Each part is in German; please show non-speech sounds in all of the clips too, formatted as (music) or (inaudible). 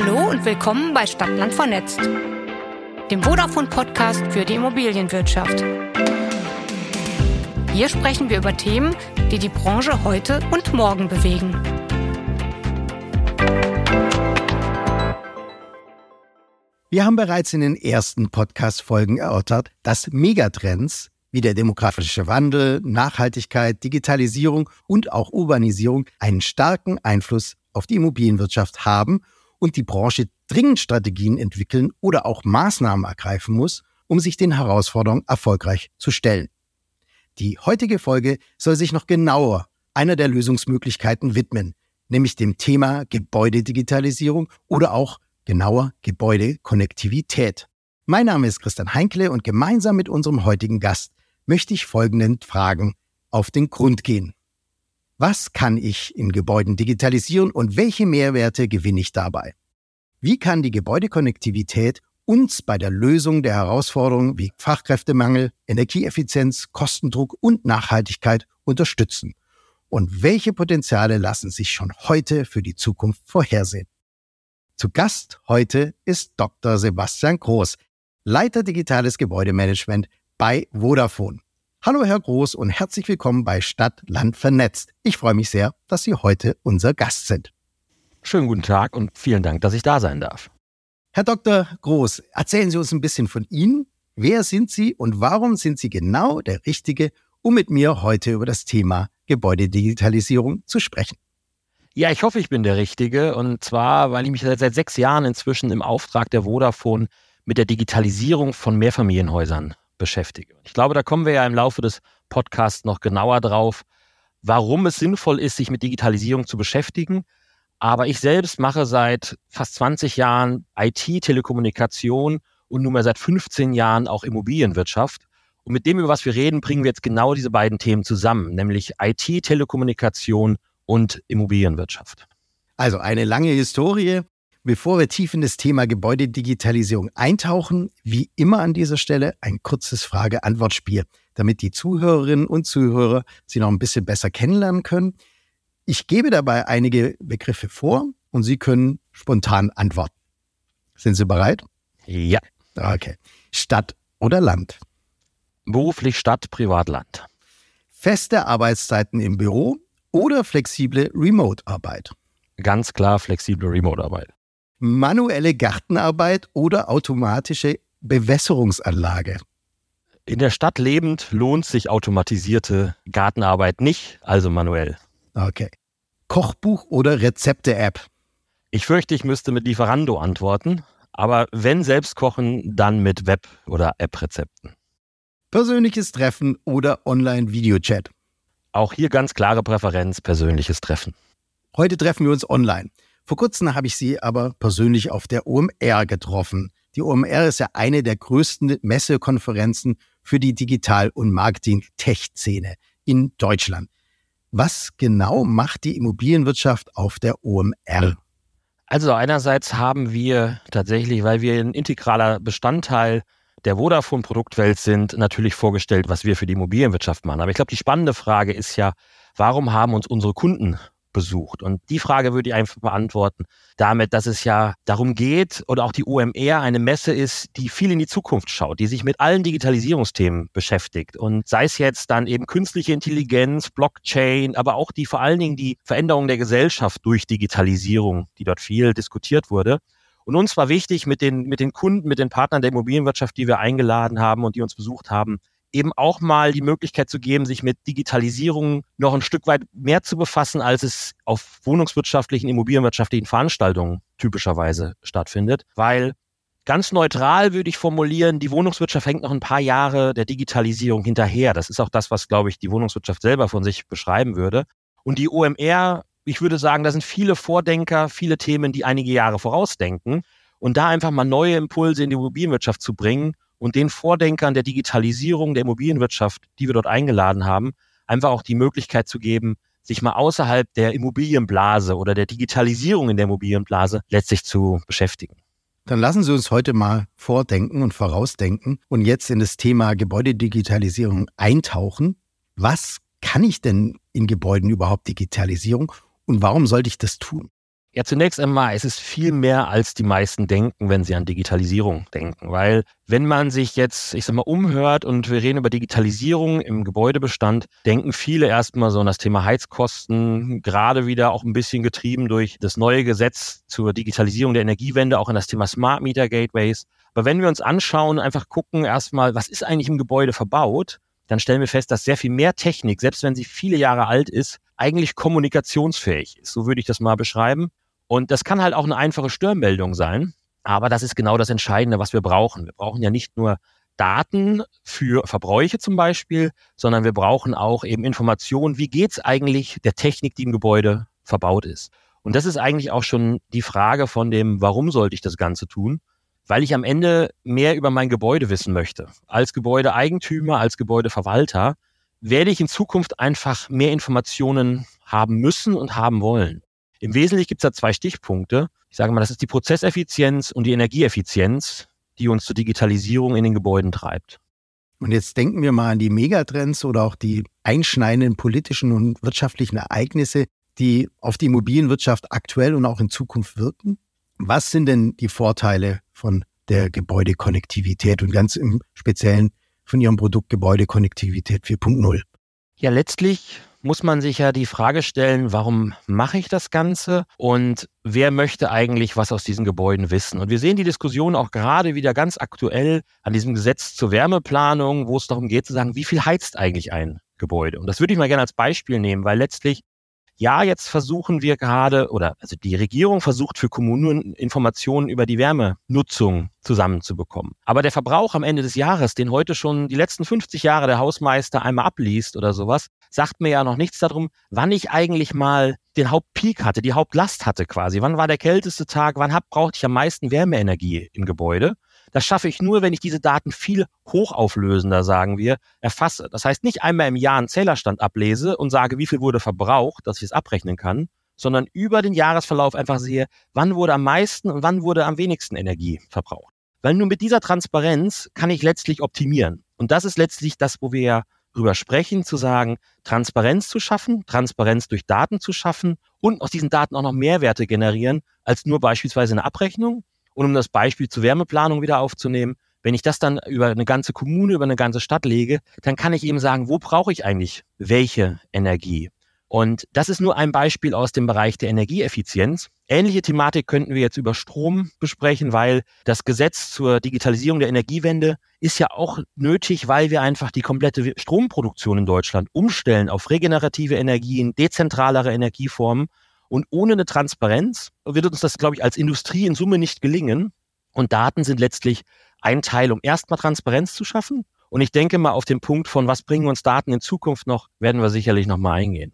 Hallo und willkommen bei Stadtland vernetzt, dem Vodafone-Podcast für die Immobilienwirtschaft. Hier sprechen wir über Themen, die die Branche heute und morgen bewegen. Wir haben bereits in den ersten Podcast-Folgen erörtert, dass Megatrends wie der demografische Wandel, Nachhaltigkeit, Digitalisierung und auch Urbanisierung einen starken Einfluss auf die Immobilienwirtschaft haben und die Branche dringend Strategien entwickeln oder auch Maßnahmen ergreifen muss, um sich den Herausforderungen erfolgreich zu stellen. Die heutige Folge soll sich noch genauer einer der Lösungsmöglichkeiten widmen, nämlich dem Thema Gebäudedigitalisierung oder auch genauer Gebäudekonnektivität. Mein Name ist Christian Heinkle und gemeinsam mit unserem heutigen Gast möchte ich folgenden Fragen auf den Grund gehen. Was kann ich in Gebäuden digitalisieren und welche Mehrwerte gewinne ich dabei? Wie kann die Gebäudekonnektivität uns bei der Lösung der Herausforderungen wie Fachkräftemangel, Energieeffizienz, Kostendruck und Nachhaltigkeit unterstützen? Und welche Potenziale lassen sich schon heute für die Zukunft vorhersehen? Zu Gast heute ist Dr. Sebastian Groß, Leiter Digitales Gebäudemanagement bei Vodafone. Hallo Herr Groß und herzlich willkommen bei Stadt, Land vernetzt. Ich freue mich sehr, dass Sie heute unser Gast sind. Schönen guten Tag und vielen Dank, dass ich da sein darf. Herr Dr. Groß, erzählen Sie uns ein bisschen von Ihnen. Wer sind Sie und warum sind Sie genau der Richtige, um mit mir heute über das Thema Gebäudedigitalisierung zu sprechen? Ja, ich hoffe, ich bin der Richtige. Und zwar, weil ich mich seit, seit sechs Jahren inzwischen im Auftrag der Vodafone mit der Digitalisierung von Mehrfamilienhäusern beschäftige. Ich glaube, da kommen wir ja im Laufe des Podcasts noch genauer drauf, warum es sinnvoll ist, sich mit Digitalisierung zu beschäftigen. Aber ich selbst mache seit fast 20 Jahren IT, Telekommunikation und nunmehr seit 15 Jahren auch Immobilienwirtschaft. Und mit dem, über was wir reden, bringen wir jetzt genau diese beiden Themen zusammen, nämlich IT, Telekommunikation und Immobilienwirtschaft. Also eine lange Historie, Bevor wir tief in das Thema Gebäudedigitalisierung eintauchen, wie immer an dieser Stelle ein kurzes Frage-Antwort-Spiel, damit die Zuhörerinnen und Zuhörer Sie noch ein bisschen besser kennenlernen können. Ich gebe dabei einige Begriffe vor und Sie können spontan antworten. Sind Sie bereit? Ja. Okay. Stadt oder Land? Beruflich Stadt, Privatland. Feste Arbeitszeiten im Büro oder flexible Remote-Arbeit? Ganz klar flexible Remote-Arbeit manuelle Gartenarbeit oder automatische Bewässerungsanlage? In der Stadt lebend lohnt sich automatisierte Gartenarbeit nicht, also manuell. Okay. Kochbuch oder Rezepte-App? Ich fürchte, ich müsste mit Lieferando antworten, aber wenn selbst kochen, dann mit Web- oder App-Rezepten. Persönliches Treffen oder Online-Videochat? Auch hier ganz klare Präferenz, persönliches Treffen. Heute treffen wir uns online. Vor kurzem habe ich sie aber persönlich auf der OMR getroffen. Die OMR ist ja eine der größten Messekonferenzen für die Digital- und Marketing-Tech-Szene in Deutschland. Was genau macht die Immobilienwirtschaft auf der OMR? Also einerseits haben wir tatsächlich, weil wir ein integraler Bestandteil der Vodafone-Produktwelt sind, natürlich vorgestellt, was wir für die Immobilienwirtschaft machen. Aber ich glaube, die spannende Frage ist ja, warum haben uns unsere Kunden besucht? Und die Frage würde ich einfach beantworten damit, dass es ja darum geht oder auch die OMR eine Messe ist, die viel in die Zukunft schaut, die sich mit allen Digitalisierungsthemen beschäftigt. Und sei es jetzt dann eben künstliche Intelligenz, Blockchain, aber auch die vor allen Dingen die Veränderung der Gesellschaft durch Digitalisierung, die dort viel diskutiert wurde. Und uns war wichtig, mit den, mit den Kunden, mit den Partnern der Immobilienwirtschaft, die wir eingeladen haben und die uns besucht haben, eben auch mal die Möglichkeit zu geben, sich mit Digitalisierung noch ein Stück weit mehr zu befassen, als es auf wohnungswirtschaftlichen, immobilienwirtschaftlichen Veranstaltungen typischerweise stattfindet. Weil ganz neutral würde ich formulieren, die Wohnungswirtschaft hängt noch ein paar Jahre der Digitalisierung hinterher. Das ist auch das, was, glaube ich, die Wohnungswirtschaft selber von sich beschreiben würde. Und die OMR, ich würde sagen, da sind viele Vordenker, viele Themen, die einige Jahre vorausdenken. Und da einfach mal neue Impulse in die Immobilienwirtschaft zu bringen und den Vordenkern der Digitalisierung der Immobilienwirtschaft, die wir dort eingeladen haben, einfach auch die Möglichkeit zu geben, sich mal außerhalb der Immobilienblase oder der Digitalisierung in der Immobilienblase letztlich zu beschäftigen. Dann lassen Sie uns heute mal vordenken und vorausdenken und jetzt in das Thema Gebäudedigitalisierung eintauchen. Was kann ich denn in Gebäuden überhaupt Digitalisierung und warum sollte ich das tun? Ja, zunächst einmal, es ist viel mehr, als die meisten denken, wenn sie an Digitalisierung denken. Weil wenn man sich jetzt, ich sag mal, umhört und wir reden über Digitalisierung im Gebäudebestand, denken viele erstmal so an das Thema Heizkosten, gerade wieder auch ein bisschen getrieben durch das neue Gesetz zur Digitalisierung der Energiewende, auch an das Thema Smart Meter Gateways. Aber wenn wir uns anschauen, einfach gucken erstmal, was ist eigentlich im Gebäude verbaut, dann stellen wir fest, dass sehr viel mehr Technik, selbst wenn sie viele Jahre alt ist, eigentlich kommunikationsfähig ist. So würde ich das mal beschreiben. Und das kann halt auch eine einfache Störmeldung sein. Aber das ist genau das Entscheidende, was wir brauchen. Wir brauchen ja nicht nur Daten für Verbräuche zum Beispiel, sondern wir brauchen auch eben Informationen, wie geht's eigentlich der Technik, die im Gebäude verbaut ist. Und das ist eigentlich auch schon die Frage von dem, warum sollte ich das Ganze tun? Weil ich am Ende mehr über mein Gebäude wissen möchte. Als Gebäudeeigentümer, als Gebäudeverwalter werde ich in Zukunft einfach mehr Informationen haben müssen und haben wollen. Im Wesentlichen gibt es da zwei Stichpunkte. Ich sage mal, das ist die Prozesseffizienz und die Energieeffizienz, die uns zur Digitalisierung in den Gebäuden treibt. Und jetzt denken wir mal an die Megatrends oder auch die einschneidenden politischen und wirtschaftlichen Ereignisse, die auf die Immobilienwirtschaft aktuell und auch in Zukunft wirken. Was sind denn die Vorteile von der Gebäudekonnektivität und ganz im Speziellen von Ihrem Produkt Gebäudekonnektivität 4.0? Ja, letztlich muss man sich ja die Frage stellen, warum mache ich das Ganze und wer möchte eigentlich was aus diesen Gebäuden wissen? Und wir sehen die Diskussion auch gerade wieder ganz aktuell an diesem Gesetz zur Wärmeplanung, wo es darum geht zu sagen, wie viel heizt eigentlich ein Gebäude? Und das würde ich mal gerne als Beispiel nehmen, weil letztlich ja, jetzt versuchen wir gerade, oder also die Regierung versucht für Kommunen Informationen über die Wärmenutzung zusammenzubekommen. Aber der Verbrauch am Ende des Jahres, den heute schon die letzten 50 Jahre der Hausmeister einmal abliest oder sowas, sagt mir ja noch nichts darum, wann ich eigentlich mal den Hauptpeak hatte, die Hauptlast hatte quasi. Wann war der kälteste Tag? Wann hab, brauchte ich am meisten Wärmeenergie im Gebäude? Das schaffe ich nur, wenn ich diese Daten viel hochauflösender, sagen wir, erfasse. Das heißt, nicht einmal im Jahr einen Zählerstand ablese und sage, wie viel wurde verbraucht, dass ich es abrechnen kann, sondern über den Jahresverlauf einfach sehe, wann wurde am meisten und wann wurde am wenigsten Energie verbraucht. Weil nur mit dieser Transparenz kann ich letztlich optimieren. Und das ist letztlich das, wo wir ja drüber sprechen, zu sagen, Transparenz zu schaffen, Transparenz durch Daten zu schaffen und aus diesen Daten auch noch Mehrwerte generieren, als nur beispielsweise eine Abrechnung, und um das Beispiel zur Wärmeplanung wieder aufzunehmen, wenn ich das dann über eine ganze Kommune, über eine ganze Stadt lege, dann kann ich eben sagen, wo brauche ich eigentlich welche Energie? Und das ist nur ein Beispiel aus dem Bereich der Energieeffizienz. Ähnliche Thematik könnten wir jetzt über Strom besprechen, weil das Gesetz zur Digitalisierung der Energiewende ist ja auch nötig, weil wir einfach die komplette Stromproduktion in Deutschland umstellen auf regenerative Energien, dezentralere Energieformen. Und ohne eine Transparenz wird uns das, glaube ich, als Industrie in Summe nicht gelingen. Und Daten sind letztlich ein Teil, um erstmal Transparenz zu schaffen. Und ich denke mal, auf den Punkt von, was bringen uns Daten in Zukunft noch, werden wir sicherlich nochmal eingehen.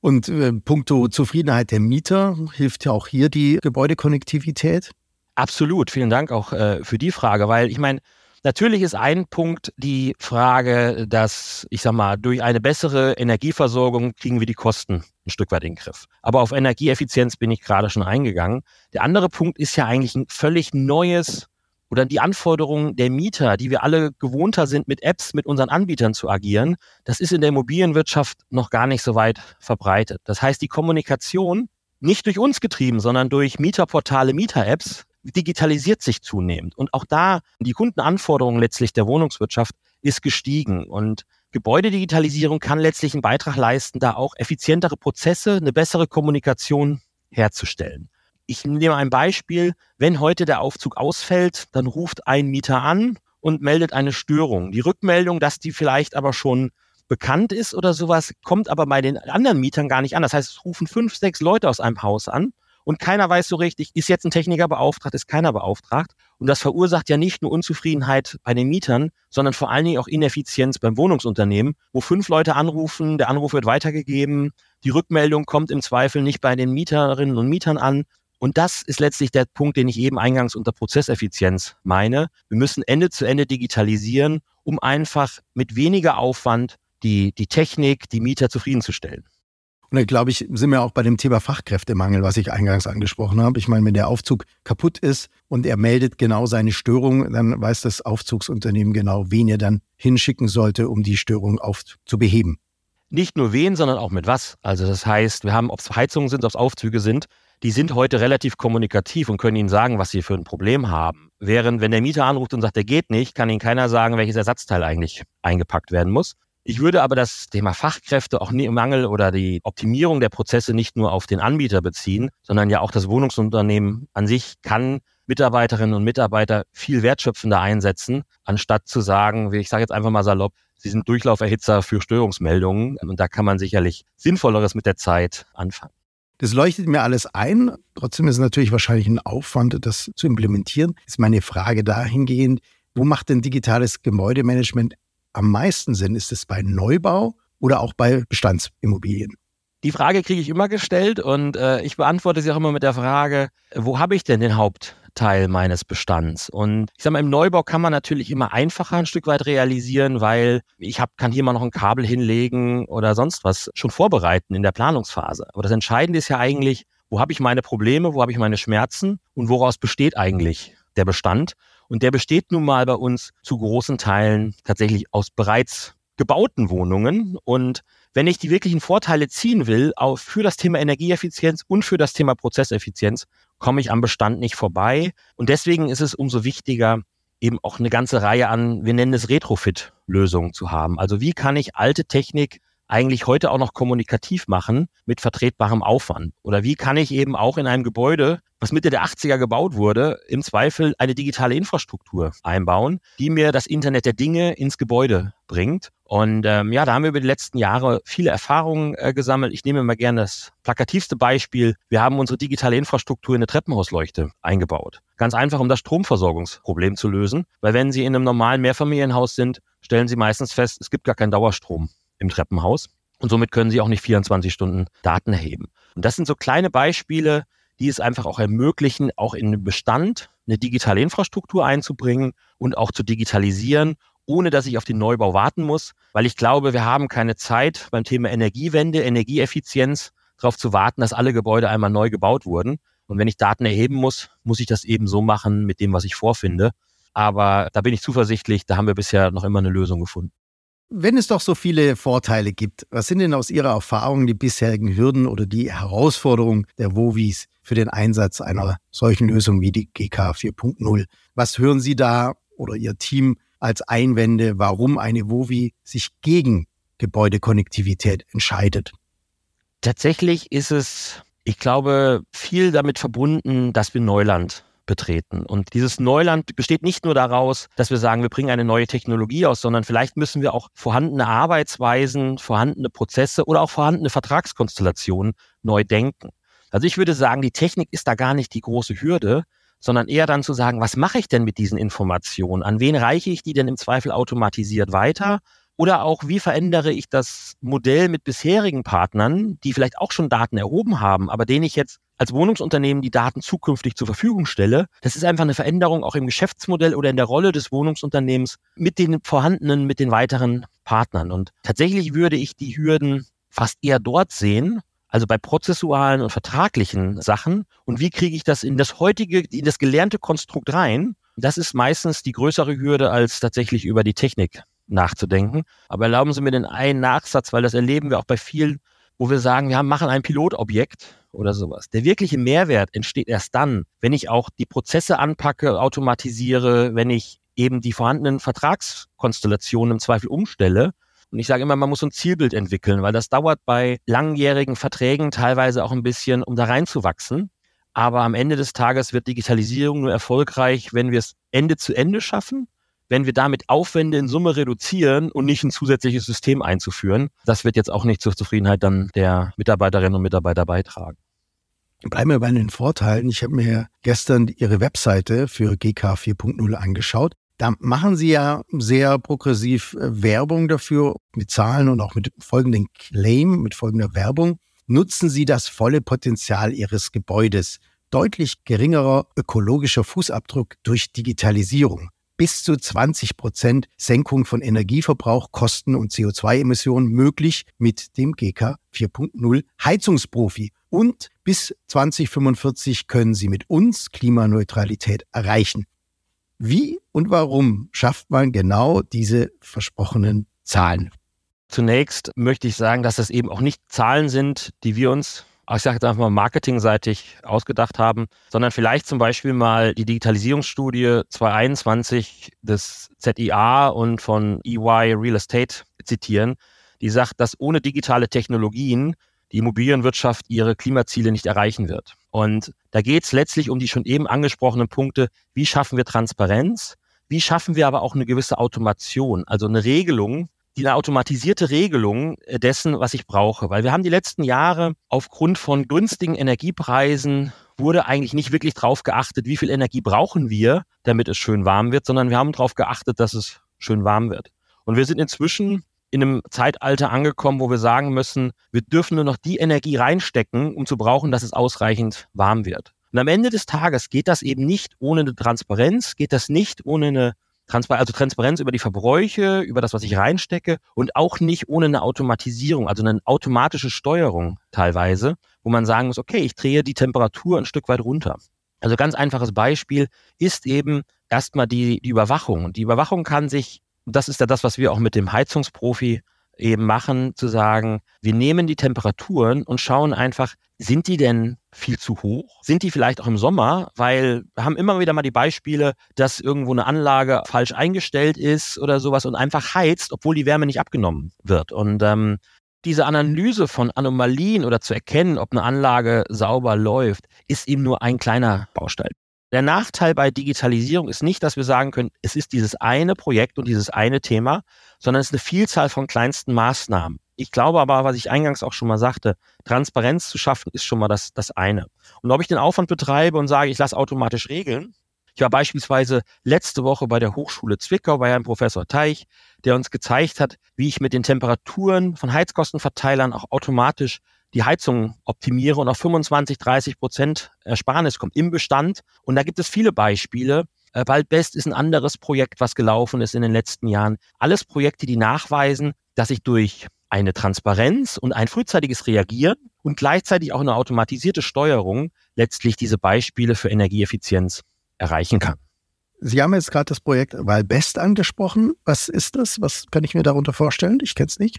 Und äh, puncto Zufriedenheit der Mieter hilft ja auch hier die Gebäudekonnektivität? Absolut. Vielen Dank auch äh, für die Frage, weil ich meine, Natürlich ist ein Punkt die Frage, dass, ich sag mal, durch eine bessere Energieversorgung kriegen wir die Kosten ein Stück weit in den Griff. Aber auf Energieeffizienz bin ich gerade schon eingegangen. Der andere Punkt ist ja eigentlich ein völlig neues oder die Anforderungen der Mieter, die wir alle gewohnter sind, mit Apps, mit unseren Anbietern zu agieren, das ist in der Immobilienwirtschaft noch gar nicht so weit verbreitet. Das heißt, die Kommunikation nicht durch uns getrieben, sondern durch Mieterportale, Mieter-Apps digitalisiert sich zunehmend. Und auch da, die Kundenanforderungen letztlich der Wohnungswirtschaft ist gestiegen. Und Gebäudedigitalisierung kann letztlich einen Beitrag leisten, da auch effizientere Prozesse, eine bessere Kommunikation herzustellen. Ich nehme ein Beispiel. Wenn heute der Aufzug ausfällt, dann ruft ein Mieter an und meldet eine Störung. Die Rückmeldung, dass die vielleicht aber schon bekannt ist oder sowas, kommt aber bei den anderen Mietern gar nicht an. Das heißt, es rufen fünf, sechs Leute aus einem Haus an und keiner weiß so richtig, ist jetzt ein Techniker beauftragt, ist keiner beauftragt. Und das verursacht ja nicht nur Unzufriedenheit bei den Mietern, sondern vor allen Dingen auch Ineffizienz beim Wohnungsunternehmen, wo fünf Leute anrufen, der Anruf wird weitergegeben, die Rückmeldung kommt im Zweifel nicht bei den Mieterinnen und Mietern an. Und das ist letztlich der Punkt, den ich eben eingangs unter Prozesseffizienz meine. Wir müssen Ende zu Ende digitalisieren, um einfach mit weniger Aufwand die, die Technik, die Mieter zufriedenzustellen. Und da glaube ich, sind wir auch bei dem Thema Fachkräftemangel, was ich eingangs angesprochen habe. Ich meine, wenn der Aufzug kaputt ist und er meldet genau seine Störung, dann weiß das Aufzugsunternehmen genau, wen er dann hinschicken sollte, um die Störung aufzubeheben. Nicht nur wen, sondern auch mit was. Also das heißt, wir haben, ob es Heizungen sind, ob es Aufzüge sind, die sind heute relativ kommunikativ und können Ihnen sagen, was sie für ein Problem haben. Während wenn der Mieter anruft und sagt, der geht nicht, kann Ihnen keiner sagen, welches Ersatzteil eigentlich eingepackt werden muss. Ich würde aber das Thema Fachkräfte auch nie im Mangel oder die Optimierung der Prozesse nicht nur auf den Anbieter beziehen, sondern ja auch das Wohnungsunternehmen an sich kann Mitarbeiterinnen und Mitarbeiter viel wertschöpfender einsetzen, anstatt zu sagen, wie ich sage jetzt einfach mal salopp, sie sind Durchlauferhitzer für Störungsmeldungen. Und da kann man sicherlich Sinnvolleres mit der Zeit anfangen. Das leuchtet mir alles ein. Trotzdem ist es natürlich wahrscheinlich ein Aufwand, das zu implementieren. Ist meine Frage dahingehend, wo macht denn digitales Gebäudemanagement am meisten Sinn? Ist es bei Neubau oder auch bei Bestandsimmobilien? Die Frage kriege ich immer gestellt und äh, ich beantworte sie auch immer mit der Frage, wo habe ich denn den Haupt Teil meines Bestands. Und ich sage mal, im Neubau kann man natürlich immer einfacher ein Stück weit realisieren, weil ich hab, kann hier mal noch ein Kabel hinlegen oder sonst was schon vorbereiten in der Planungsphase. Aber das Entscheidende ist ja eigentlich, wo habe ich meine Probleme, wo habe ich meine Schmerzen und woraus besteht eigentlich der Bestand. Und der besteht nun mal bei uns zu großen Teilen tatsächlich aus bereits gebauten Wohnungen. Und wenn ich die wirklichen Vorteile ziehen will, auch für das Thema Energieeffizienz und für das Thema Prozesseffizienz, komme ich am Bestand nicht vorbei. Und deswegen ist es umso wichtiger, eben auch eine ganze Reihe an, wir nennen es Retrofit-Lösungen zu haben. Also wie kann ich alte Technik eigentlich heute auch noch kommunikativ machen mit vertretbarem Aufwand? Oder wie kann ich eben auch in einem Gebäude, was Mitte der 80er gebaut wurde, im Zweifel eine digitale Infrastruktur einbauen, die mir das Internet der Dinge ins Gebäude bringt? Und ähm, ja, da haben wir über die letzten Jahre viele Erfahrungen äh, gesammelt. Ich nehme mal gerne das plakativste Beispiel. Wir haben unsere digitale Infrastruktur in eine Treppenhausleuchte eingebaut. Ganz einfach, um das Stromversorgungsproblem zu lösen. Weil wenn Sie in einem normalen Mehrfamilienhaus sind, stellen Sie meistens fest, es gibt gar keinen Dauerstrom im Treppenhaus. Und somit können Sie auch nicht 24 Stunden Daten erheben. Und das sind so kleine Beispiele, die es einfach auch ermöglichen, auch in den Bestand eine digitale Infrastruktur einzubringen und auch zu digitalisieren, ohne dass ich auf den Neubau warten muss, weil ich glaube, wir haben keine Zeit beim Thema Energiewende, Energieeffizienz darauf zu warten, dass alle Gebäude einmal neu gebaut wurden. Und wenn ich Daten erheben muss, muss ich das eben so machen mit dem, was ich vorfinde. Aber da bin ich zuversichtlich, da haben wir bisher noch immer eine Lösung gefunden. Wenn es doch so viele Vorteile gibt, was sind denn aus Ihrer Erfahrung die bisherigen Hürden oder die Herausforderungen der WOWIs für den Einsatz einer solchen Lösung wie die GK 4.0? Was hören Sie da oder Ihr Team als Einwände, warum eine WOWI sich gegen Gebäudekonnektivität entscheidet? Tatsächlich ist es, ich glaube, viel damit verbunden, dass wir Neuland betreten. Und dieses Neuland besteht nicht nur daraus, dass wir sagen, wir bringen eine neue Technologie aus, sondern vielleicht müssen wir auch vorhandene Arbeitsweisen, vorhandene Prozesse oder auch vorhandene Vertragskonstellationen neu denken. Also ich würde sagen, die Technik ist da gar nicht die große Hürde, sondern eher dann zu sagen, was mache ich denn mit diesen Informationen? An wen reiche ich die denn im Zweifel automatisiert weiter? Oder auch, wie verändere ich das Modell mit bisherigen Partnern, die vielleicht auch schon Daten erhoben haben, aber denen ich jetzt als Wohnungsunternehmen die Daten zukünftig zur Verfügung stelle. Das ist einfach eine Veränderung auch im Geschäftsmodell oder in der Rolle des Wohnungsunternehmens mit den vorhandenen, mit den weiteren Partnern. Und tatsächlich würde ich die Hürden fast eher dort sehen, also bei prozessualen und vertraglichen Sachen. Und wie kriege ich das in das heutige, in das gelernte Konstrukt rein? Das ist meistens die größere Hürde, als tatsächlich über die Technik nachzudenken. Aber erlauben Sie mir den einen Nachsatz, weil das erleben wir auch bei vielen, wo wir sagen, wir machen ein Pilotobjekt oder sowas. Der wirkliche Mehrwert entsteht erst dann, wenn ich auch die Prozesse anpacke, automatisiere, wenn ich eben die vorhandenen Vertragskonstellationen im Zweifel umstelle. Und ich sage immer, man muss ein Zielbild entwickeln, weil das dauert bei langjährigen Verträgen teilweise auch ein bisschen, um da reinzuwachsen. Aber am Ende des Tages wird Digitalisierung nur erfolgreich, wenn wir es Ende zu Ende schaffen wenn wir damit Aufwände in Summe reduzieren und nicht ein zusätzliches System einzuführen. Das wird jetzt auch nicht zur Zufriedenheit dann der Mitarbeiterinnen und Mitarbeiter beitragen. Bleiben wir bei den Vorteilen. Ich habe mir gestern Ihre Webseite für GK 4.0 angeschaut. Da machen Sie ja sehr progressiv äh, Werbung dafür mit Zahlen und auch mit folgendem Claim, mit folgender Werbung. Nutzen Sie das volle Potenzial Ihres Gebäudes. Deutlich geringerer ökologischer Fußabdruck durch Digitalisierung bis zu 20 Prozent Senkung von Energieverbrauch, Kosten und CO2-Emissionen möglich mit dem GK 4.0 Heizungsprofi. Und bis 2045 können Sie mit uns Klimaneutralität erreichen. Wie und warum schafft man genau diese versprochenen Zahlen? Zunächst möchte ich sagen, dass das eben auch nicht Zahlen sind, die wir uns ich sage jetzt einfach mal marketingseitig ausgedacht haben, sondern vielleicht zum Beispiel mal die Digitalisierungsstudie 2021 des ZIA und von EY Real Estate zitieren, die sagt, dass ohne digitale Technologien die Immobilienwirtschaft ihre Klimaziele nicht erreichen wird. Und da geht es letztlich um die schon eben angesprochenen Punkte, wie schaffen wir Transparenz, wie schaffen wir aber auch eine gewisse Automation, also eine Regelung, die eine automatisierte Regelung äh, dessen, was ich brauche. Weil wir haben die letzten Jahre aufgrund von günstigen Energiepreisen wurde eigentlich nicht wirklich darauf geachtet, wie viel Energie brauchen wir, damit es schön warm wird, sondern wir haben darauf geachtet, dass es schön warm wird. Und wir sind inzwischen in einem Zeitalter angekommen, wo wir sagen müssen, wir dürfen nur noch die Energie reinstecken, um zu brauchen, dass es ausreichend warm wird. Und am Ende des Tages geht das eben nicht ohne eine Transparenz, geht das nicht ohne eine Transparenz, also Transparenz über die Verbräuche, über das, was ich reinstecke und auch nicht ohne eine Automatisierung, also eine automatische Steuerung teilweise, wo man sagen muss, okay, ich drehe die Temperatur ein Stück weit runter. Also ganz einfaches Beispiel ist eben erstmal die, die Überwachung. Und die Überwachung kann sich das ist ja das, was wir auch mit dem Heizungsprofi eben machen, zu sagen, wir nehmen die Temperaturen und schauen einfach, sind die denn viel zu hoch? Sind die vielleicht auch im Sommer? Weil wir haben immer wieder mal die Beispiele, dass irgendwo eine Anlage falsch eingestellt ist oder sowas und einfach heizt, obwohl die Wärme nicht abgenommen wird. Und ähm, diese Analyse von Anomalien oder zu erkennen, ob eine Anlage sauber läuft, ist eben nur ein kleiner Baustein. Der Nachteil bei Digitalisierung ist nicht, dass wir sagen können, es ist dieses eine Projekt und dieses eine Thema, sondern es ist eine Vielzahl von kleinsten Maßnahmen. Ich glaube aber, was ich eingangs auch schon mal sagte, Transparenz zu schaffen, ist schon mal das, das eine. Und ob ich den Aufwand betreibe und sage, ich lasse automatisch regeln, ich war beispielsweise letzte Woche bei der Hochschule Zwickau bei Herrn Professor Teich, der uns gezeigt hat, wie ich mit den Temperaturen von Heizkostenverteilern auch automatisch die Heizung optimiere und auf 25, 30 Prozent Ersparnis kommt im Bestand. Und da gibt es viele Beispiele. Waldbest äh, ist ein anderes Projekt, was gelaufen ist in den letzten Jahren. Alles Projekte, die nachweisen, dass ich durch eine Transparenz und ein frühzeitiges Reagieren und gleichzeitig auch eine automatisierte Steuerung letztlich diese Beispiele für Energieeffizienz erreichen kann. Sie haben jetzt gerade das Projekt Waldbest angesprochen. Was ist das? Was kann ich mir darunter vorstellen? Ich kenne es nicht.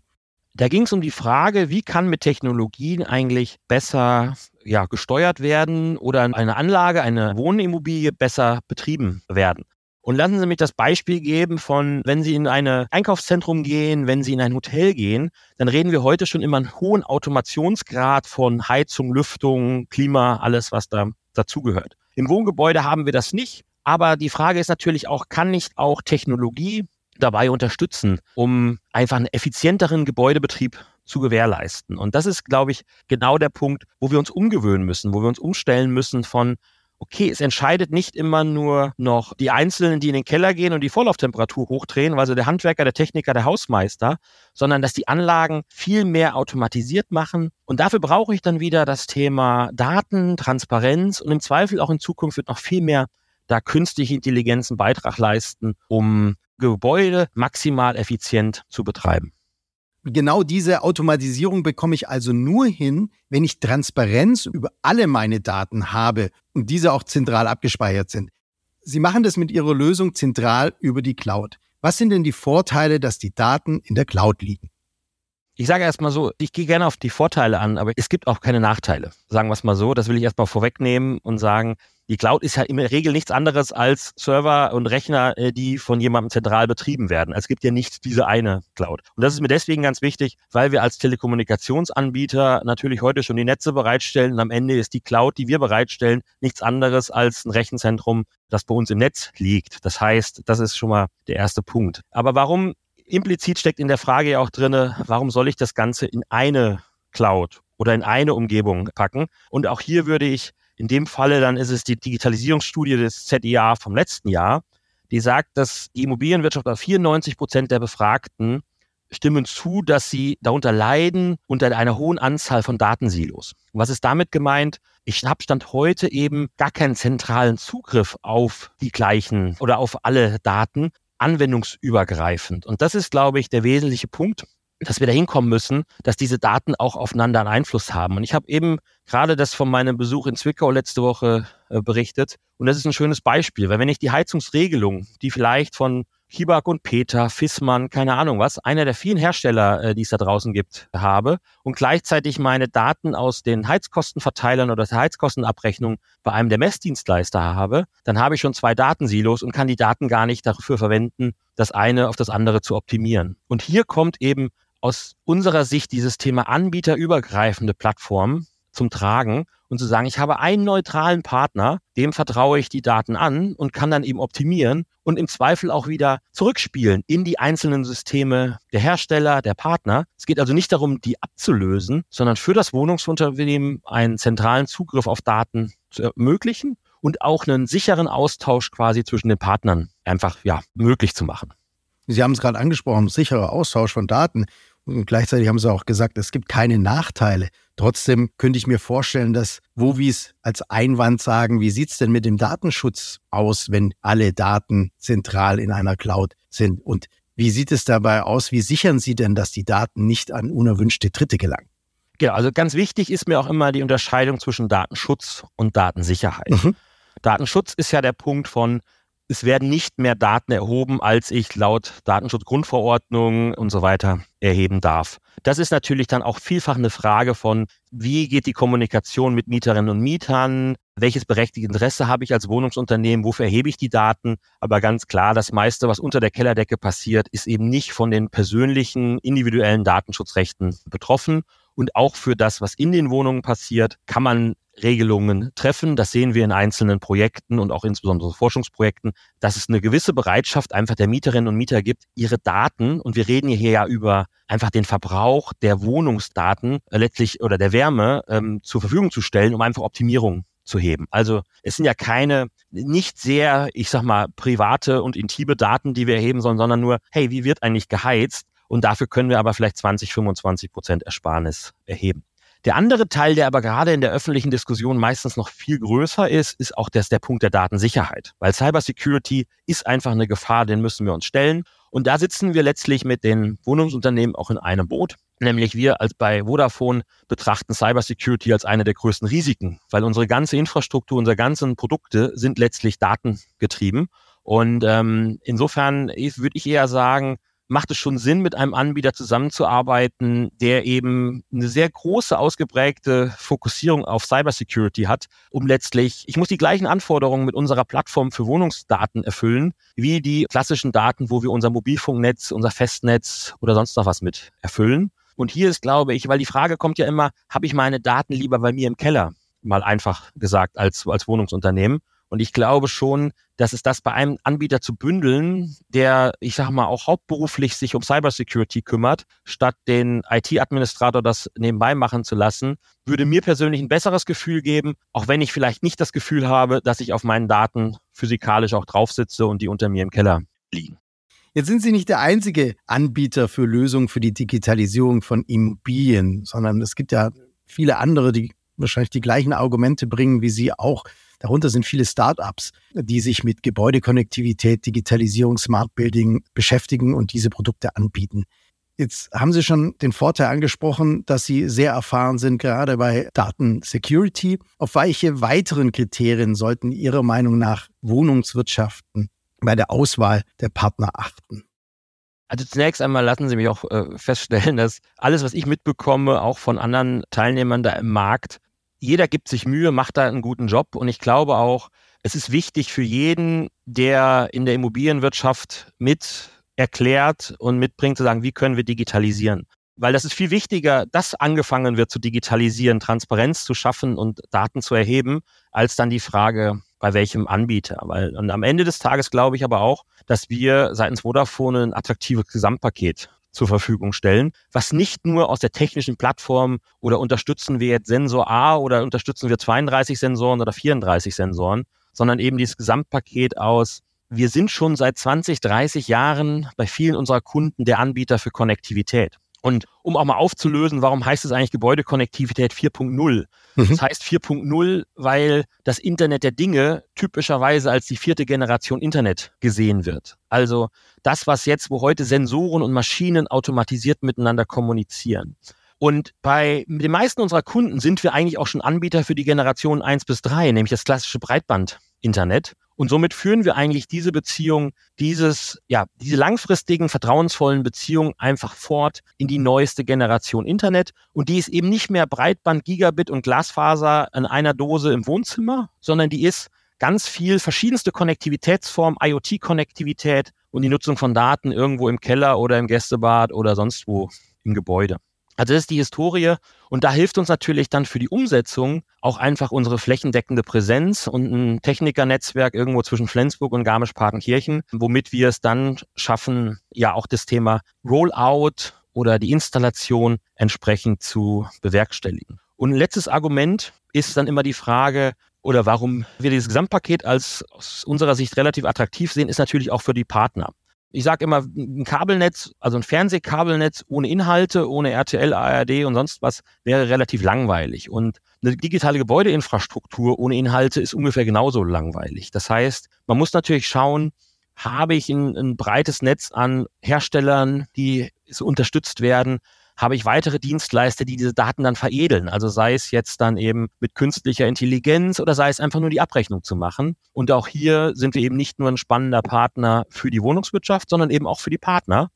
Da ging es um die Frage, wie kann mit Technologien eigentlich besser ja, gesteuert werden oder eine Anlage, eine Wohnimmobilie besser betrieben werden. Und lassen Sie mich das Beispiel geben von, wenn Sie in ein Einkaufszentrum gehen, wenn Sie in ein Hotel gehen, dann reden wir heute schon immer einen hohen Automationsgrad von Heizung, Lüftung, Klima, alles, was da dazugehört. Im Wohngebäude haben wir das nicht. Aber die Frage ist natürlich auch, kann nicht auch Technologie dabei unterstützen, um einfach einen effizienteren Gebäudebetrieb zu gewährleisten. Und das ist, glaube ich, genau der Punkt, wo wir uns umgewöhnen müssen, wo wir uns umstellen müssen von, okay, es entscheidet nicht immer nur noch die Einzelnen, die in den Keller gehen und die Vorlauftemperatur hochdrehen, also der Handwerker, der Techniker, der Hausmeister, sondern dass die Anlagen viel mehr automatisiert machen. Und dafür brauche ich dann wieder das Thema Daten, Transparenz und im Zweifel auch in Zukunft wird noch viel mehr da künstliche Intelligenz einen Beitrag leisten, um Gebäude maximal effizient zu betreiben. Genau diese Automatisierung bekomme ich also nur hin, wenn ich Transparenz über alle meine Daten habe und diese auch zentral abgespeichert sind. Sie machen das mit Ihrer Lösung zentral über die Cloud. Was sind denn die Vorteile, dass die Daten in der Cloud liegen? Ich sage erstmal so, ich gehe gerne auf die Vorteile an, aber es gibt auch keine Nachteile. Sagen wir es mal so, das will ich erstmal vorwegnehmen und sagen, die Cloud ist ja in der Regel nichts anderes als Server und Rechner, äh, die von jemandem zentral betrieben werden. Es gibt ja nicht diese eine Cloud. Und das ist mir deswegen ganz wichtig, weil wir als Telekommunikationsanbieter natürlich heute schon die Netze bereitstellen und am Ende ist die Cloud, die wir bereitstellen, nichts anderes als ein Rechenzentrum, das bei uns im Netz liegt. Das heißt, das ist schon mal der erste Punkt. Aber warum implizit steckt in der Frage ja auch drinne, warum soll ich das Ganze in eine Cloud oder in eine Umgebung packen? Und auch hier würde ich in dem Falle dann ist es die Digitalisierungsstudie des ZIA vom letzten Jahr, die sagt, dass die Immobilienwirtschaft bei 94 Prozent der Befragten stimmen zu, dass sie darunter leiden unter einer hohen Anzahl von Datensilos. was ist damit gemeint? Ich habe Stand heute eben gar keinen zentralen Zugriff auf die gleichen oder auf alle Daten, anwendungsübergreifend. Und das ist, glaube ich, der wesentliche Punkt, dass wir dahin kommen müssen, dass diese Daten auch aufeinander einen Einfluss haben. Und ich habe eben gerade das von meinem Besuch in Zwickau letzte Woche äh, berichtet. Und das ist ein schönes Beispiel, weil wenn ich die Heizungsregelung, die vielleicht von Kibak und Peter, Fissmann, keine Ahnung was, einer der vielen Hersteller, äh, die es da draußen gibt, habe und gleichzeitig meine Daten aus den Heizkostenverteilern oder der Heizkostenabrechnung bei einem der Messdienstleister habe, dann habe ich schon zwei Datensilos und kann die Daten gar nicht dafür verwenden, das eine auf das andere zu optimieren. Und hier kommt eben aus unserer Sicht dieses Thema anbieterübergreifende Plattform zum Tragen und zu sagen, ich habe einen neutralen Partner, dem vertraue ich die Daten an und kann dann eben optimieren und im Zweifel auch wieder zurückspielen in die einzelnen Systeme der Hersteller, der Partner. Es geht also nicht darum, die abzulösen, sondern für das Wohnungsunternehmen einen zentralen Zugriff auf Daten zu ermöglichen und auch einen sicheren Austausch quasi zwischen den Partnern einfach ja möglich zu machen. Sie haben es gerade angesprochen, sicherer Austausch von Daten. Und gleichzeitig haben Sie auch gesagt, es gibt keine Nachteile. Trotzdem könnte ich mir vorstellen, dass wo wir es als Einwand sagen, wie sieht es denn mit dem Datenschutz aus, wenn alle Daten zentral in einer Cloud sind? Und wie sieht es dabei aus? Wie sichern Sie denn, dass die Daten nicht an unerwünschte Dritte gelangen? Genau, also ganz wichtig ist mir auch immer die Unterscheidung zwischen Datenschutz und Datensicherheit. Mhm. Datenschutz ist ja der Punkt von, es werden nicht mehr Daten erhoben, als ich laut Datenschutzgrundverordnung und so weiter erheben darf. Das ist natürlich dann auch vielfach eine Frage von, wie geht die Kommunikation mit Mieterinnen und Mietern? Welches berechtigte Interesse habe ich als Wohnungsunternehmen? Wofür erhebe ich die Daten? Aber ganz klar, das meiste, was unter der Kellerdecke passiert, ist eben nicht von den persönlichen, individuellen Datenschutzrechten betroffen. Und auch für das, was in den Wohnungen passiert, kann man Regelungen treffen. Das sehen wir in einzelnen Projekten und auch insbesondere Forschungsprojekten, dass es eine gewisse Bereitschaft einfach der Mieterinnen und Mieter gibt, ihre Daten, und wir reden hier ja über einfach den Verbrauch der Wohnungsdaten äh, letztlich oder der Wärme ähm, zur Verfügung zu stellen, um einfach Optimierung zu heben. Also es sind ja keine nicht sehr, ich sag mal, private und intime Daten, die wir erheben sollen, sondern nur, hey, wie wird eigentlich geheizt? Und dafür können wir aber vielleicht 20, 25 Prozent Ersparnis erheben. Der andere Teil, der aber gerade in der öffentlichen Diskussion meistens noch viel größer ist, ist auch das, der Punkt der Datensicherheit. Weil Cybersecurity ist einfach eine Gefahr, den müssen wir uns stellen. Und da sitzen wir letztlich mit den Wohnungsunternehmen auch in einem Boot. Nämlich wir als bei Vodafone betrachten Cybersecurity als eine der größten Risiken, weil unsere ganze Infrastruktur, unsere ganzen Produkte sind letztlich datengetrieben. Und ähm, insofern würde ich eher sagen, macht es schon Sinn, mit einem Anbieter zusammenzuarbeiten, der eben eine sehr große, ausgeprägte Fokussierung auf Cybersecurity hat, um letztlich, ich muss die gleichen Anforderungen mit unserer Plattform für Wohnungsdaten erfüllen, wie die klassischen Daten, wo wir unser Mobilfunknetz, unser Festnetz oder sonst noch was mit erfüllen. Und hier ist, glaube ich, weil die Frage kommt ja immer, habe ich meine Daten lieber bei mir im Keller? Mal einfach gesagt als, als Wohnungsunternehmen. Und ich glaube schon, dass es das bei einem Anbieter zu bündeln, der, ich sage mal, auch hauptberuflich sich um Cybersecurity kümmert, statt den IT-Administrator das nebenbei machen zu lassen, würde mir persönlich ein besseres Gefühl geben, auch wenn ich vielleicht nicht das Gefühl habe, dass ich auf meinen Daten physikalisch auch drauf sitze und die unter mir im Keller liegen. Jetzt sind Sie nicht der einzige Anbieter für Lösungen für die Digitalisierung von Immobilien, sondern es gibt ja viele andere, die wahrscheinlich die gleichen Argumente bringen wie Sie auch. Darunter sind viele Startups, die sich mit Gebäudekonnektivität, Digitalisierung, Smart Building beschäftigen und diese Produkte anbieten. Jetzt haben Sie schon den Vorteil angesprochen, dass Sie sehr erfahren sind, gerade bei Datensecurity. Auf welche weiteren Kriterien sollten Ihrer Meinung nach Wohnungswirtschaften bei der Auswahl der Partner achten? Also zunächst einmal lassen Sie mich auch äh, feststellen, dass alles, was ich mitbekomme, auch von anderen Teilnehmern da im Markt, jeder gibt sich Mühe, macht da einen guten Job und ich glaube auch, es ist wichtig für jeden, der in der Immobilienwirtschaft mit erklärt und mitbringt, zu sagen, wie können wir digitalisieren. Weil das ist viel wichtiger, dass angefangen wird zu digitalisieren, Transparenz zu schaffen und Daten zu erheben, als dann die Frage, bei welchem Anbieter. Weil und am Ende des Tages glaube ich aber auch, dass wir seitens Vodafone ein attraktives Gesamtpaket zur Verfügung stellen, was nicht nur aus der technischen Plattform oder unterstützen wir jetzt Sensor A oder unterstützen wir 32 Sensoren oder 34 Sensoren, sondern eben dieses Gesamtpaket aus, wir sind schon seit 20, 30 Jahren bei vielen unserer Kunden der Anbieter für Konnektivität. Und um auch mal aufzulösen, warum heißt es eigentlich Gebäudekonnektivität 4.0? Mhm. Das heißt 4.0, weil das Internet der Dinge typischerweise als die vierte Generation Internet gesehen wird. Also das, was jetzt, wo heute Sensoren und Maschinen automatisiert miteinander kommunizieren. Und bei den meisten unserer Kunden sind wir eigentlich auch schon Anbieter für die Generation 1 bis 3, nämlich das klassische Breitband-Internet. Und somit führen wir eigentlich diese Beziehung, dieses, ja, diese langfristigen, vertrauensvollen Beziehungen einfach fort in die neueste Generation Internet. Und die ist eben nicht mehr Breitband, Gigabit und Glasfaser in einer Dose im Wohnzimmer, sondern die ist ganz viel verschiedenste Konnektivitätsformen, IoT-Konnektivität und die Nutzung von Daten irgendwo im Keller oder im Gästebad oder sonst wo im Gebäude. Also das ist die Historie und da hilft uns natürlich dann für die Umsetzung auch einfach unsere flächendeckende Präsenz und ein Technikernetzwerk irgendwo zwischen Flensburg und Garmisch-Partenkirchen, womit wir es dann schaffen, ja auch das Thema Rollout oder die Installation entsprechend zu bewerkstelligen. Und ein letztes Argument ist dann immer die Frage, oder warum wir dieses Gesamtpaket als aus unserer Sicht relativ attraktiv sehen, ist natürlich auch für die Partner ich sage immer, ein Kabelnetz, also ein Fernsehkabelnetz ohne Inhalte, ohne RTL, ARD und sonst was, wäre relativ langweilig. Und eine digitale Gebäudeinfrastruktur ohne Inhalte ist ungefähr genauso langweilig. Das heißt, man muss natürlich schauen, habe ich ein, ein breites Netz an Herstellern, die unterstützt werden, habe ich weitere Dienstleister, die diese Daten dann veredeln. Also sei es jetzt dann eben mit künstlicher Intelligenz oder sei es einfach nur die Abrechnung zu machen. Und auch hier sind wir eben nicht nur ein spannender Partner für die Wohnungswirtschaft, sondern eben auch für die Partner,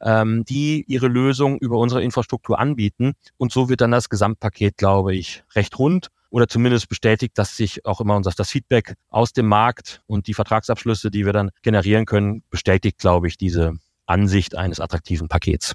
ähm, die ihre Lösung über unsere Infrastruktur anbieten. Und so wird dann das Gesamtpaket, glaube ich, recht rund oder zumindest bestätigt, dass sich auch immer unser das Feedback aus dem Markt und die Vertragsabschlüsse, die wir dann generieren können, bestätigt, glaube ich, diese Ansicht eines attraktiven Pakets.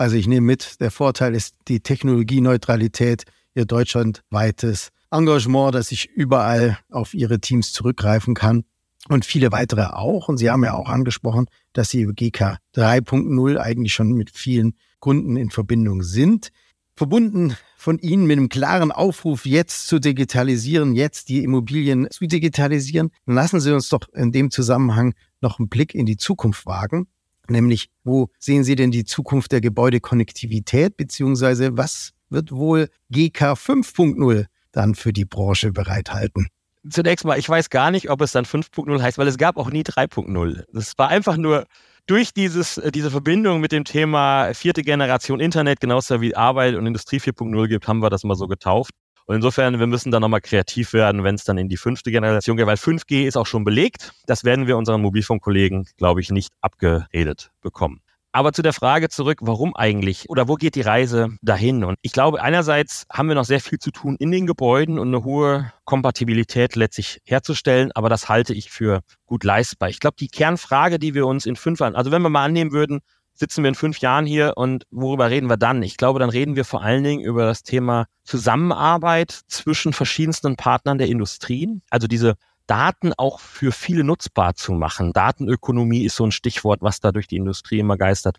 Also ich nehme mit, der Vorteil ist die Technologieneutralität, ihr deutschlandweites Engagement, dass ich überall auf ihre Teams zurückgreifen kann und viele weitere auch. Und Sie haben ja auch angesprochen, dass Sie GK 3.0 eigentlich schon mit vielen Kunden in Verbindung sind. Verbunden von Ihnen mit einem klaren Aufruf, jetzt zu digitalisieren, jetzt die Immobilien zu digitalisieren, lassen Sie uns doch in dem Zusammenhang noch einen Blick in die Zukunft wagen nämlich wo sehen Sie denn die Zukunft der Gebäudekonnektivität, beziehungsweise was wird wohl GK 5.0 dann für die Branche bereithalten? Zunächst mal, ich weiß gar nicht, ob es dann 5.0 heißt, weil es gab auch nie 3.0. Das war einfach nur durch dieses, äh, diese Verbindung mit dem Thema vierte Generation Internet, genauso wie Arbeit und Industrie 4.0 gibt, haben wir das mal so getauft. Und insofern, wir müssen da nochmal kreativ werden, wenn es dann in die fünfte Generation geht, weil 5G ist auch schon belegt. Das werden wir unseren Mobilfunkkollegen, glaube ich, nicht abgeredet bekommen. Aber zu der Frage zurück, warum eigentlich oder wo geht die Reise dahin? Und ich glaube, einerseits haben wir noch sehr viel zu tun in den Gebäuden und eine hohe Kompatibilität letztlich herzustellen, aber das halte ich für gut leistbar. Ich glaube, die Kernfrage, die wir uns in fünf Jahren, also wenn wir mal annehmen würden, sitzen wir in fünf Jahren hier und worüber reden wir dann? Ich glaube, dann reden wir vor allen Dingen über das Thema Zusammenarbeit zwischen verschiedensten Partnern der Industrien. Also diese Daten auch für viele nutzbar zu machen. Datenökonomie ist so ein Stichwort, was da durch die Industrie immer geistert.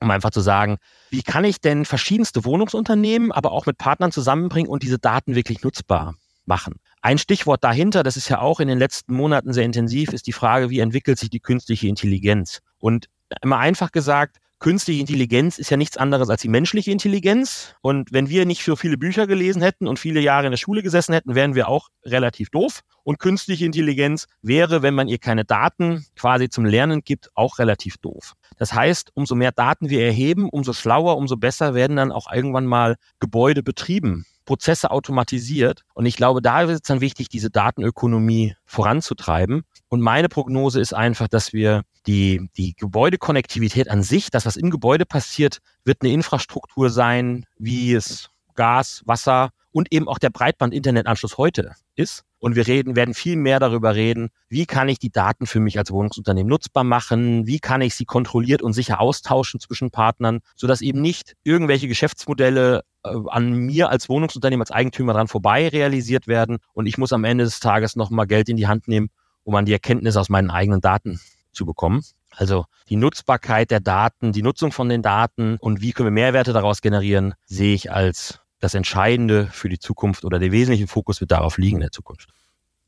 Um einfach zu sagen, wie kann ich denn verschiedenste Wohnungsunternehmen, aber auch mit Partnern zusammenbringen und diese Daten wirklich nutzbar machen? Ein Stichwort dahinter, das ist ja auch in den letzten Monaten sehr intensiv, ist die Frage, wie entwickelt sich die künstliche Intelligenz? Und immer einfach gesagt, künstliche Intelligenz ist ja nichts anderes als die menschliche Intelligenz. Und wenn wir nicht so viele Bücher gelesen hätten und viele Jahre in der Schule gesessen hätten, wären wir auch relativ doof. Und künstliche Intelligenz wäre, wenn man ihr keine Daten quasi zum Lernen gibt, auch relativ doof. Das heißt, umso mehr Daten wir erheben, umso schlauer, umso besser werden dann auch irgendwann mal Gebäude betrieben. Prozesse automatisiert. Und ich glaube, da ist es dann wichtig, diese Datenökonomie voranzutreiben. Und meine Prognose ist einfach, dass wir die, die Gebäudekonnektivität an sich, das, was im Gebäude passiert, wird eine Infrastruktur sein, wie es Gas, Wasser und eben auch der Breitband-Internetanschluss heute ist. Und wir reden, werden viel mehr darüber reden, wie kann ich die Daten für mich als Wohnungsunternehmen nutzbar machen, wie kann ich sie kontrolliert und sicher austauschen zwischen Partnern, sodass eben nicht irgendwelche Geschäftsmodelle äh, an mir als Wohnungsunternehmen, als Eigentümer dran vorbei realisiert werden und ich muss am Ende des Tages nochmal Geld in die Hand nehmen, um an die Erkenntnis aus meinen eigenen Daten zu bekommen. Also die Nutzbarkeit der Daten, die Nutzung von den Daten und wie können wir Mehrwerte daraus generieren, sehe ich als das Entscheidende für die Zukunft oder der wesentliche Fokus wird darauf liegen in der Zukunft.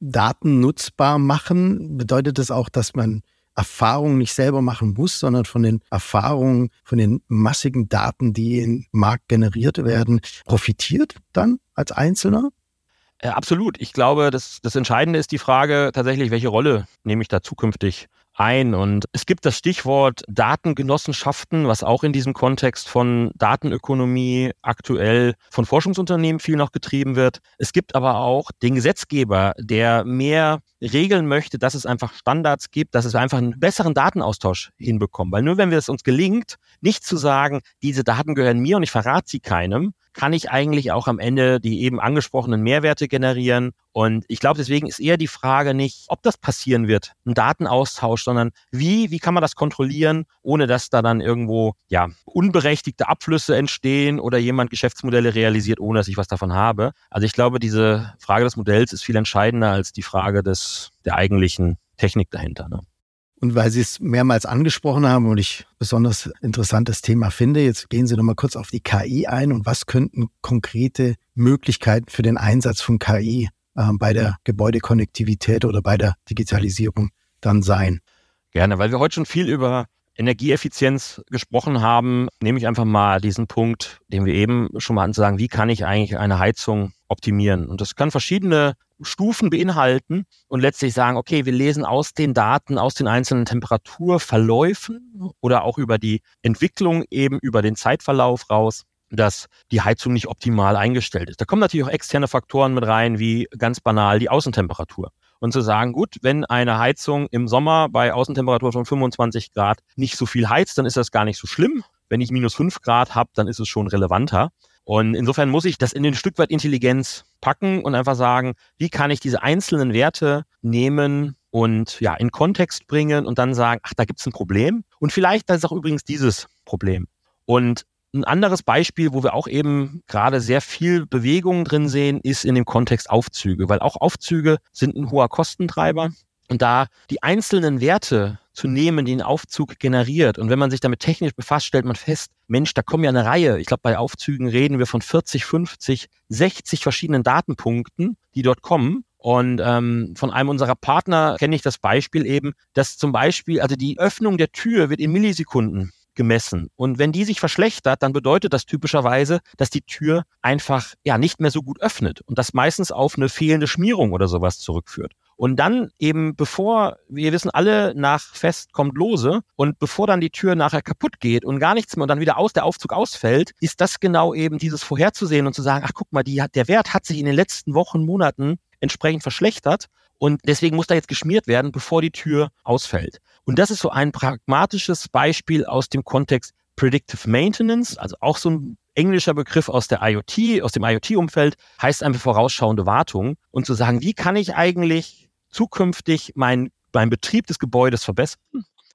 Daten nutzbar machen, bedeutet das auch, dass man Erfahrungen nicht selber machen muss, sondern von den Erfahrungen, von den massigen Daten, die im Markt generiert werden, profitiert dann als Einzelner? Äh, absolut. Ich glaube, das, das Entscheidende ist die Frage tatsächlich, welche Rolle nehme ich da zukünftig ein. Und es gibt das Stichwort Datengenossenschaften, was auch in diesem Kontext von Datenökonomie aktuell von Forschungsunternehmen viel noch getrieben wird. Es gibt aber auch den Gesetzgeber, der mehr regeln möchte, dass es einfach Standards gibt, dass es einfach einen besseren Datenaustausch hinbekommen. Weil nur wenn wir es uns gelingt, nicht zu sagen, diese Daten gehören mir und ich verrate sie keinem, kann ich eigentlich auch am Ende die eben angesprochenen Mehrwerte generieren. Und ich glaube, deswegen ist eher die Frage nicht, ob das passieren wird, ein Datenaustausch, sondern wie, wie kann man das kontrollieren, ohne dass da dann irgendwo, ja, unberechtigte Abflüsse entstehen oder jemand Geschäftsmodelle realisiert, ohne dass ich was davon habe. Also ich glaube, diese Frage des Modells ist viel entscheidender als die Frage des, der eigentlichen Technik dahinter. Ne? Und weil Sie es mehrmals angesprochen haben und ich besonders interessantes Thema finde, jetzt gehen Sie noch mal kurz auf die KI ein und was könnten konkrete Möglichkeiten für den Einsatz von KI äh, bei der Gebäudekonnektivität oder bei der Digitalisierung dann sein? Gerne, weil wir heute schon viel über Energieeffizienz gesprochen haben, nehme ich einfach mal diesen Punkt, den wir eben schon mal ansagen, wie kann ich eigentlich eine Heizung optimieren? Und das kann verschiedene Stufen beinhalten und letztlich sagen, okay, wir lesen aus den Daten, aus den einzelnen Temperaturverläufen oder auch über die Entwicklung eben über den Zeitverlauf raus, dass die Heizung nicht optimal eingestellt ist. Da kommen natürlich auch externe Faktoren mit rein, wie ganz banal die Außentemperatur. Und zu sagen, gut, wenn eine Heizung im Sommer bei Außentemperatur von 25 Grad nicht so viel heizt, dann ist das gar nicht so schlimm. Wenn ich minus 5 Grad habe, dann ist es schon relevanter. Und insofern muss ich das in ein Stück weit Intelligenz packen und einfach sagen, wie kann ich diese einzelnen Werte nehmen und ja, in Kontext bringen und dann sagen, ach, da gibt es ein Problem. Und vielleicht ist auch übrigens dieses Problem. Und ein anderes Beispiel, wo wir auch eben gerade sehr viel Bewegung drin sehen, ist in dem Kontext Aufzüge, weil auch Aufzüge sind ein hoher Kostentreiber. Und da die einzelnen Werte zu nehmen, die ein Aufzug generiert. Und wenn man sich damit technisch befasst, stellt man fest, Mensch, da kommen ja eine Reihe. Ich glaube, bei Aufzügen reden wir von 40, 50, 60 verschiedenen Datenpunkten, die dort kommen. Und ähm, von einem unserer Partner kenne ich das Beispiel eben, dass zum Beispiel, also die Öffnung der Tür wird in Millisekunden gemessen. Und wenn die sich verschlechtert, dann bedeutet das typischerweise, dass die Tür einfach ja nicht mehr so gut öffnet und das meistens auf eine fehlende Schmierung oder sowas zurückführt. Und dann eben, bevor, wir wissen alle, nach Fest kommt Lose. Und bevor dann die Tür nachher kaputt geht und gar nichts mehr und dann wieder aus der Aufzug ausfällt, ist das genau eben dieses Vorherzusehen und zu sagen, ach guck mal, die, der Wert hat sich in den letzten Wochen, Monaten entsprechend verschlechtert. Und deswegen muss da jetzt geschmiert werden, bevor die Tür ausfällt. Und das ist so ein pragmatisches Beispiel aus dem Kontext Predictive Maintenance, also auch so ein englischer Begriff aus der IoT, aus dem IoT-Umfeld, heißt einfach vorausschauende Wartung. Und zu sagen, wie kann ich eigentlich zukünftig mein, mein Betrieb des Gebäudes verbessern.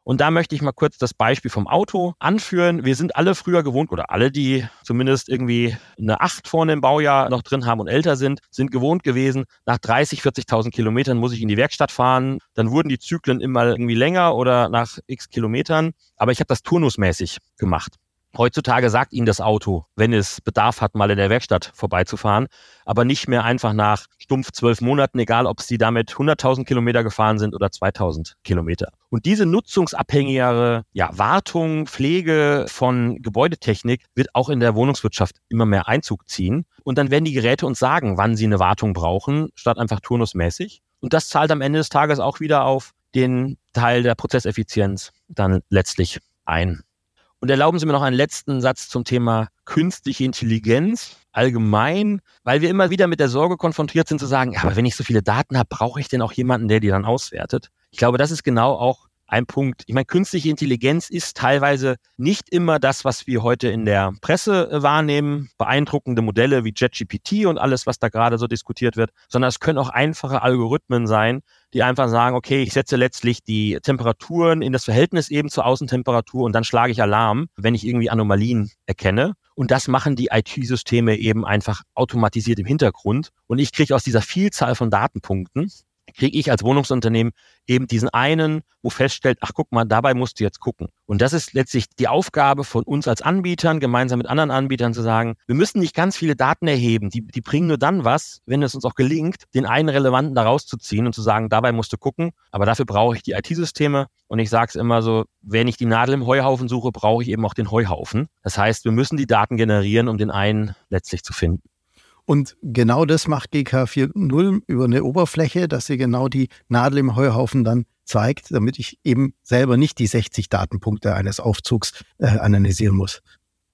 Und da möchte ich mal kurz das Beispiel vom Auto anführen. Wir sind alle früher gewohnt, oder alle, die zumindest irgendwie eine 8 vorne im Baujahr noch drin haben und älter sind, sind gewohnt gewesen, nach 30, 40.000 Kilometern muss ich in die Werkstatt fahren. Dann wurden die Zyklen immer irgendwie länger oder nach x Kilometern. Aber ich habe das turnusmäßig gemacht. Heutzutage sagt Ihnen das Auto, wenn es Bedarf hat, mal in der Werkstatt vorbeizufahren, aber nicht mehr einfach nach stumpf zwölf Monaten, egal ob Sie damit 100.000 Kilometer gefahren sind oder 2.000 Kilometer. Und diese nutzungsabhängigere ja, Wartung, Pflege von Gebäudetechnik wird auch in der Wohnungswirtschaft immer mehr Einzug ziehen. Und dann werden die Geräte uns sagen, wann sie eine Wartung brauchen, statt einfach turnusmäßig. Und das zahlt am Ende des Tages auch wieder auf den Teil der Prozesseffizienz dann letztlich ein. Und erlauben Sie mir noch einen letzten Satz zum Thema künstliche Intelligenz allgemein, weil wir immer wieder mit der Sorge konfrontiert sind zu sagen, ja, aber wenn ich so viele Daten habe, brauche ich denn auch jemanden, der die dann auswertet? Ich glaube, das ist genau auch ein Punkt. Ich meine, künstliche Intelligenz ist teilweise nicht immer das, was wir heute in der Presse äh, wahrnehmen, beeindruckende Modelle wie JetGPT und alles, was da gerade so diskutiert wird, sondern es können auch einfache Algorithmen sein, die einfach sagen, okay, ich setze letztlich die Temperaturen in das Verhältnis eben zur Außentemperatur und dann schlage ich Alarm, wenn ich irgendwie Anomalien erkenne. Und das machen die IT-Systeme eben einfach automatisiert im Hintergrund. Und ich kriege aus dieser Vielzahl von Datenpunkten kriege ich als Wohnungsunternehmen eben diesen einen, wo feststellt, ach guck mal, dabei musst du jetzt gucken. Und das ist letztlich die Aufgabe von uns als Anbietern, gemeinsam mit anderen Anbietern zu sagen, wir müssen nicht ganz viele Daten erheben, die, die bringen nur dann was, wenn es uns auch gelingt, den einen relevanten da rauszuziehen und zu sagen, dabei musst du gucken, aber dafür brauche ich die IT-Systeme. Und ich sage es immer so, wenn ich die Nadel im Heuhaufen suche, brauche ich eben auch den Heuhaufen. Das heißt, wir müssen die Daten generieren, um den einen letztlich zu finden. Und genau das macht GK 4.0 über eine Oberfläche, dass sie genau die Nadel im Heuhaufen dann zeigt, damit ich eben selber nicht die 60 Datenpunkte eines Aufzugs äh, analysieren muss.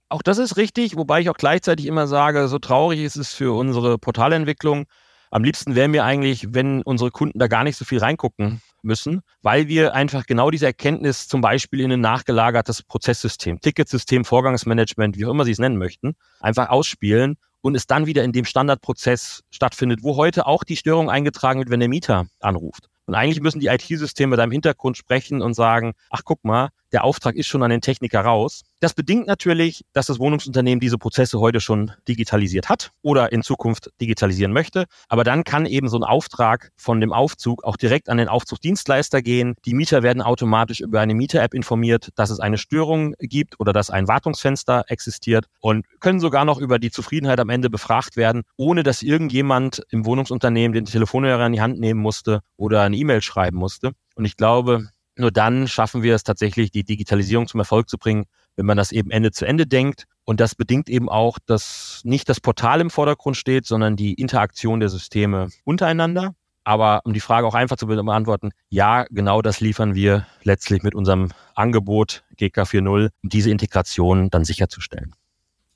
Auch das ist richtig, wobei ich auch gleichzeitig immer sage, so traurig ist es für unsere Portalentwicklung. Am liebsten wäre mir eigentlich, wenn unsere Kunden da gar nicht so viel reingucken müssen, weil wir einfach genau diese Erkenntnis zum Beispiel in ein nachgelagertes Prozesssystem, Ticketsystem, Vorgangsmanagement, wie auch immer Sie es nennen möchten, einfach ausspielen und es dann wieder in dem Standardprozess stattfindet, wo heute auch die Störung eingetragen wird, wenn der Mieter anruft. Und eigentlich müssen die IT-Systeme da im Hintergrund sprechen und sagen, ach guck mal, der Auftrag ist schon an den Techniker raus. Das bedingt natürlich, dass das Wohnungsunternehmen diese Prozesse heute schon digitalisiert hat oder in Zukunft digitalisieren möchte. Aber dann kann eben so ein Auftrag von dem Aufzug auch direkt an den Aufzugdienstleister gehen. Die Mieter werden automatisch über eine Mieter-App informiert, dass es eine Störung gibt oder dass ein Wartungsfenster existiert und können sogar noch über die Zufriedenheit am Ende befragt werden, ohne dass irgendjemand im Wohnungsunternehmen den Telefonhörer in die Hand nehmen musste oder eine E-Mail schreiben musste. Und ich glaube, nur dann schaffen wir es tatsächlich, die Digitalisierung zum Erfolg zu bringen, wenn man das eben Ende zu Ende denkt. Und das bedingt eben auch, dass nicht das Portal im Vordergrund steht, sondern die Interaktion der Systeme untereinander. Aber um die Frage auch einfach zu beantworten, ja, genau das liefern wir letztlich mit unserem Angebot GK 4.0, um diese Integration dann sicherzustellen.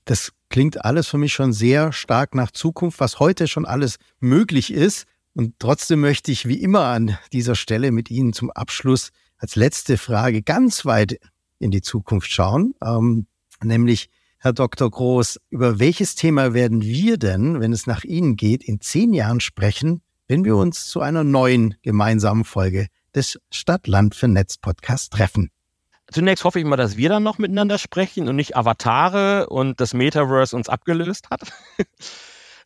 Das klingt alles für mich schon sehr stark nach Zukunft, was heute schon alles möglich ist. Und trotzdem möchte ich wie immer an dieser Stelle mit Ihnen zum Abschluss als letzte Frage ganz weit in die Zukunft schauen, ähm, nämlich Herr Dr. Groß, über welches Thema werden wir denn, wenn es nach Ihnen geht, in zehn Jahren sprechen, wenn wir uns zu einer neuen gemeinsamen Folge des Stadt-Land für Netz Podcast treffen? Zunächst hoffe ich mal, dass wir dann noch miteinander sprechen und nicht Avatare und das Metaverse uns abgelöst hat. (laughs)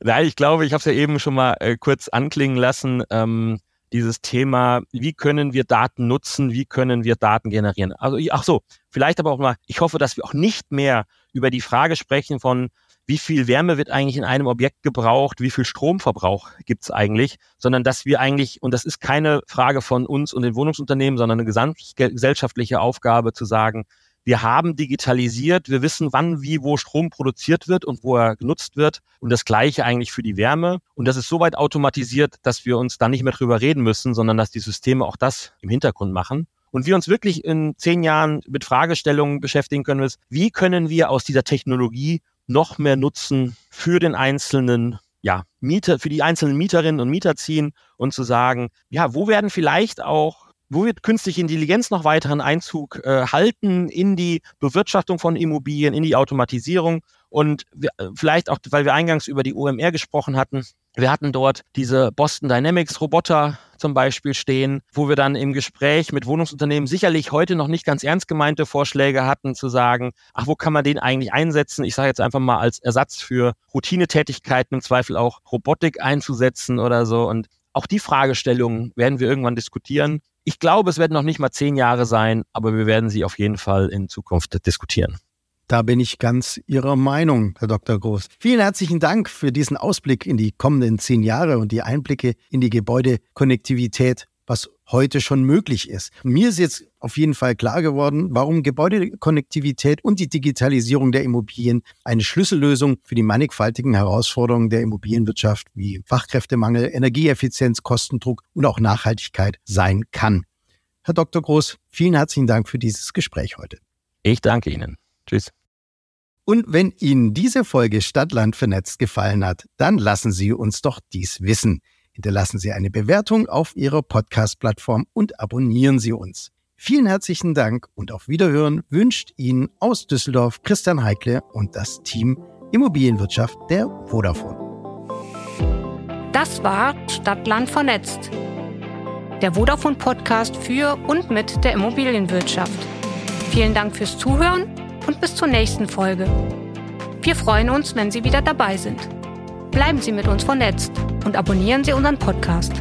Nein, ich glaube, ich habe es ja eben schon mal äh, kurz anklingen lassen. Ähm, dieses Thema, wie können wir Daten nutzen, wie können wir Daten generieren. Also, ach so, vielleicht aber auch mal, ich hoffe, dass wir auch nicht mehr über die Frage sprechen von, wie viel Wärme wird eigentlich in einem Objekt gebraucht, wie viel Stromverbrauch gibt es eigentlich, sondern dass wir eigentlich, und das ist keine Frage von uns und den Wohnungsunternehmen, sondern eine gesamtgesellschaftliche Aufgabe zu sagen, wir haben digitalisiert, wir wissen, wann, wie, wo Strom produziert wird und wo er genutzt wird. Und das Gleiche eigentlich für die Wärme. Und das ist soweit automatisiert, dass wir uns da nicht mehr drüber reden müssen, sondern dass die Systeme auch das im Hintergrund machen. Und wir uns wirklich in zehn Jahren mit Fragestellungen beschäftigen können, ist, wie können wir aus dieser Technologie noch mehr Nutzen für den einzelnen ja, Mieter, für die einzelnen Mieterinnen und Mieter ziehen und zu sagen, ja, wo werden vielleicht auch wo wird künstliche Intelligenz noch weiteren Einzug äh, halten in die Bewirtschaftung von Immobilien, in die Automatisierung? Und wir, äh, vielleicht auch, weil wir eingangs über die OMR gesprochen hatten, wir hatten dort diese Boston Dynamics Roboter zum Beispiel stehen, wo wir dann im Gespräch mit Wohnungsunternehmen sicherlich heute noch nicht ganz ernst gemeinte Vorschläge hatten, zu sagen, ach, wo kann man den eigentlich einsetzen? Ich sage jetzt einfach mal als Ersatz für Routinetätigkeiten, im Zweifel auch Robotik einzusetzen oder so. Und auch die Fragestellungen werden wir irgendwann diskutieren. Ich glaube, es werden noch nicht mal zehn Jahre sein, aber wir werden sie auf jeden Fall in Zukunft diskutieren. Da bin ich ganz Ihrer Meinung, Herr Dr. Groß. Vielen herzlichen Dank für diesen Ausblick in die kommenden zehn Jahre und die Einblicke in die Gebäudekonnektivität, was heute schon möglich ist. Mir ist jetzt auf jeden Fall klar geworden, warum Gebäudekonnektivität und die Digitalisierung der Immobilien eine Schlüssellösung für die mannigfaltigen Herausforderungen der Immobilienwirtschaft wie Fachkräftemangel, Energieeffizienz, Kostendruck und auch Nachhaltigkeit sein kann. Herr Dr. Groß, vielen herzlichen Dank für dieses Gespräch heute. Ich danke Ihnen. Tschüss. Und wenn Ihnen diese Folge Stadtland vernetzt gefallen hat, dann lassen Sie uns doch dies wissen. Hinterlassen Sie eine Bewertung auf Ihrer Podcast-Plattform und abonnieren Sie uns. Vielen herzlichen Dank und auf Wiederhören wünscht Ihnen aus Düsseldorf Christian Heikle und das Team Immobilienwirtschaft der Vodafone. Das war Stadtland vernetzt. Der Vodafone Podcast für und mit der Immobilienwirtschaft. Vielen Dank fürs Zuhören und bis zur nächsten Folge. Wir freuen uns, wenn Sie wieder dabei sind. Bleiben Sie mit uns vernetzt und abonnieren Sie unseren Podcast.